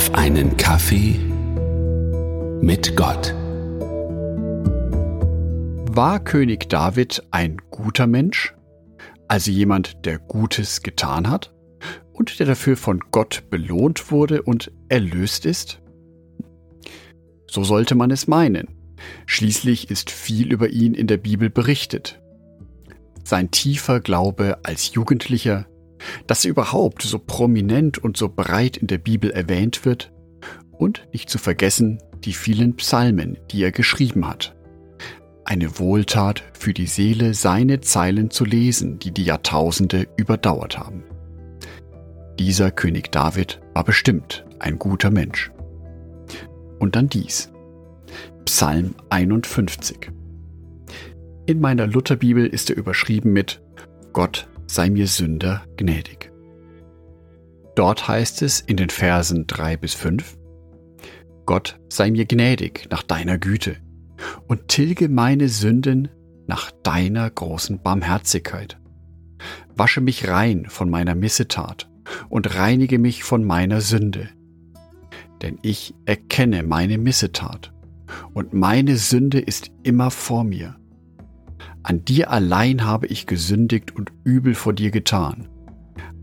auf einen Kaffee mit Gott. War König David ein guter Mensch? Also jemand, der Gutes getan hat und der dafür von Gott belohnt wurde und erlöst ist? So sollte man es meinen. Schließlich ist viel über ihn in der Bibel berichtet. Sein tiefer Glaube als Jugendlicher, dass er überhaupt so prominent und so breit in der Bibel erwähnt wird und nicht zu vergessen die vielen Psalmen, die er geschrieben hat. Eine Wohltat für die Seele, seine Zeilen zu lesen, die die Jahrtausende überdauert haben. Dieser König David war bestimmt ein guter Mensch. Und dann dies. Psalm 51. In meiner Lutherbibel ist er überschrieben mit Gott sei mir Sünder gnädig. Dort heißt es in den Versen 3 bis 5, Gott sei mir gnädig nach deiner Güte und tilge meine Sünden nach deiner großen Barmherzigkeit. Wasche mich rein von meiner Missetat und reinige mich von meiner Sünde. Denn ich erkenne meine Missetat und meine Sünde ist immer vor mir. An dir allein habe ich gesündigt und übel vor dir getan.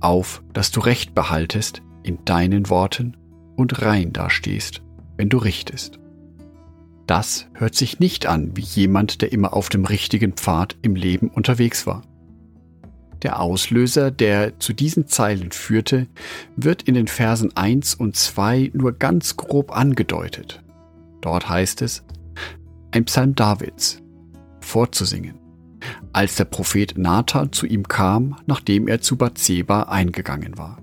Auf, dass du Recht behaltest in deinen Worten und rein dastehst, wenn du richtest. Das hört sich nicht an wie jemand, der immer auf dem richtigen Pfad im Leben unterwegs war. Der Auslöser, der zu diesen Zeilen führte, wird in den Versen 1 und 2 nur ganz grob angedeutet. Dort heißt es, ein Psalm Davids, vorzusingen, als der Prophet Nathan zu ihm kam, nachdem er zu Bathseba eingegangen war.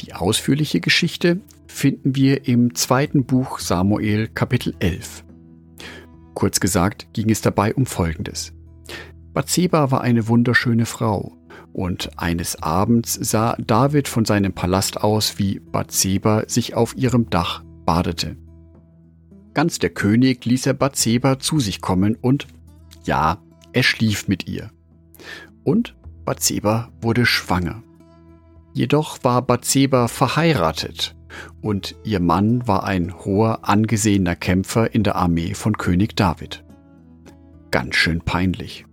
Die ausführliche Geschichte finden wir im zweiten Buch Samuel Kapitel 11. Kurz gesagt ging es dabei um Folgendes. Bathseba war eine wunderschöne Frau, und eines Abends sah David von seinem Palast aus, wie Bathseba sich auf ihrem Dach badete. Ganz der König ließ er Bathseba zu sich kommen und, ja, er schlief mit ihr. Und Bathseba wurde schwanger. Jedoch war Bathseba verheiratet und ihr Mann war ein hoher, angesehener Kämpfer in der Armee von König David. Ganz schön peinlich.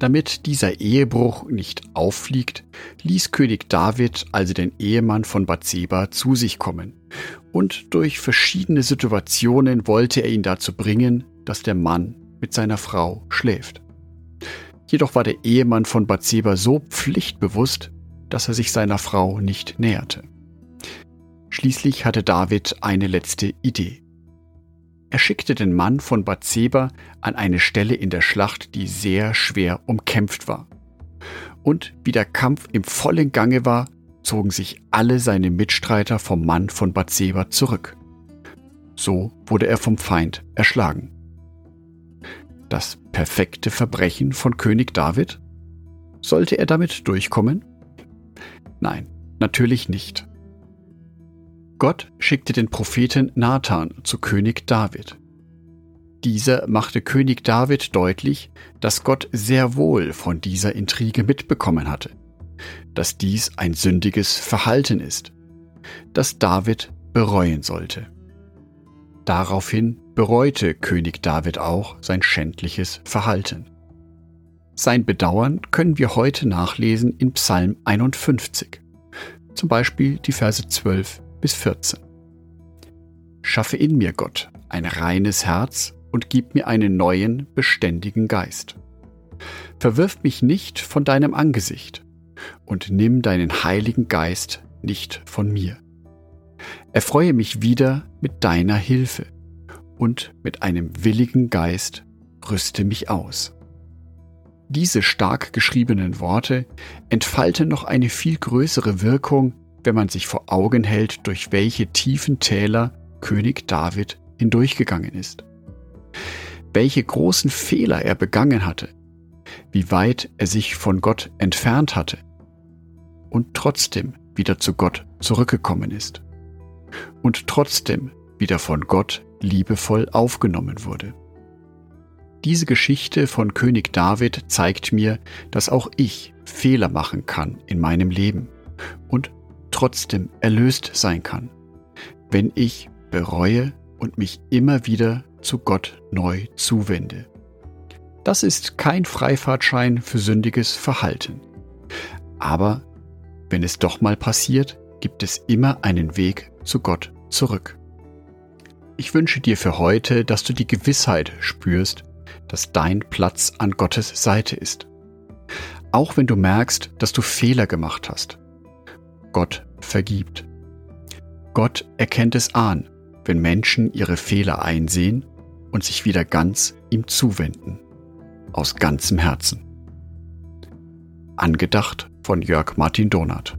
Damit dieser Ehebruch nicht auffliegt, ließ König David also den Ehemann von Bathseba zu sich kommen. Und durch verschiedene Situationen wollte er ihn dazu bringen, dass der Mann mit seiner Frau schläft. Jedoch war der Ehemann von Bathseba so pflichtbewusst, dass er sich seiner Frau nicht näherte. Schließlich hatte David eine letzte Idee. Er schickte den Mann von Bathseba an eine Stelle in der Schlacht, die sehr schwer umkämpft war. Und wie der Kampf im vollen Gange war, zogen sich alle seine Mitstreiter vom Mann von Bathseba zurück. So wurde er vom Feind erschlagen. Das perfekte Verbrechen von König David? Sollte er damit durchkommen? Nein, natürlich nicht. Gott schickte den Propheten Nathan zu König David. Dieser machte König David deutlich, dass Gott sehr wohl von dieser Intrige mitbekommen hatte, dass dies ein sündiges Verhalten ist, das David bereuen sollte. Daraufhin bereute König David auch sein schändliches Verhalten. Sein Bedauern können wir heute nachlesen in Psalm 51, zum Beispiel die Verse 12 bis 14. Schaffe in mir, Gott, ein reines Herz und gib mir einen neuen, beständigen Geist. Verwirf mich nicht von deinem Angesicht und nimm deinen heiligen Geist nicht von mir. Erfreue mich wieder mit deiner Hilfe und mit einem willigen Geist rüste mich aus. Diese stark geschriebenen Worte entfalten noch eine viel größere Wirkung, wenn man sich vor Augen hält, durch welche tiefen Täler König David hindurchgegangen ist. Welche großen Fehler er begangen hatte, wie weit er sich von Gott entfernt hatte und trotzdem wieder zu Gott zurückgekommen ist und trotzdem wieder von Gott liebevoll aufgenommen wurde. Diese Geschichte von König David zeigt mir, dass auch ich Fehler machen kann in meinem Leben und trotzdem erlöst sein kann wenn ich bereue und mich immer wieder zu Gott neu zuwende. Das ist kein Freifahrtschein für sündiges Verhalten. Aber wenn es doch mal passiert, gibt es immer einen Weg zu Gott zurück. Ich wünsche dir für heute, dass du die Gewissheit spürst, dass dein Platz an Gottes Seite ist. Auch wenn du merkst, dass du Fehler gemacht hast. Gott vergibt. Gott erkennt es an, wenn Menschen ihre Fehler einsehen und sich wieder ganz ihm zuwenden. Aus ganzem Herzen. Angedacht von Jörg Martin Donath.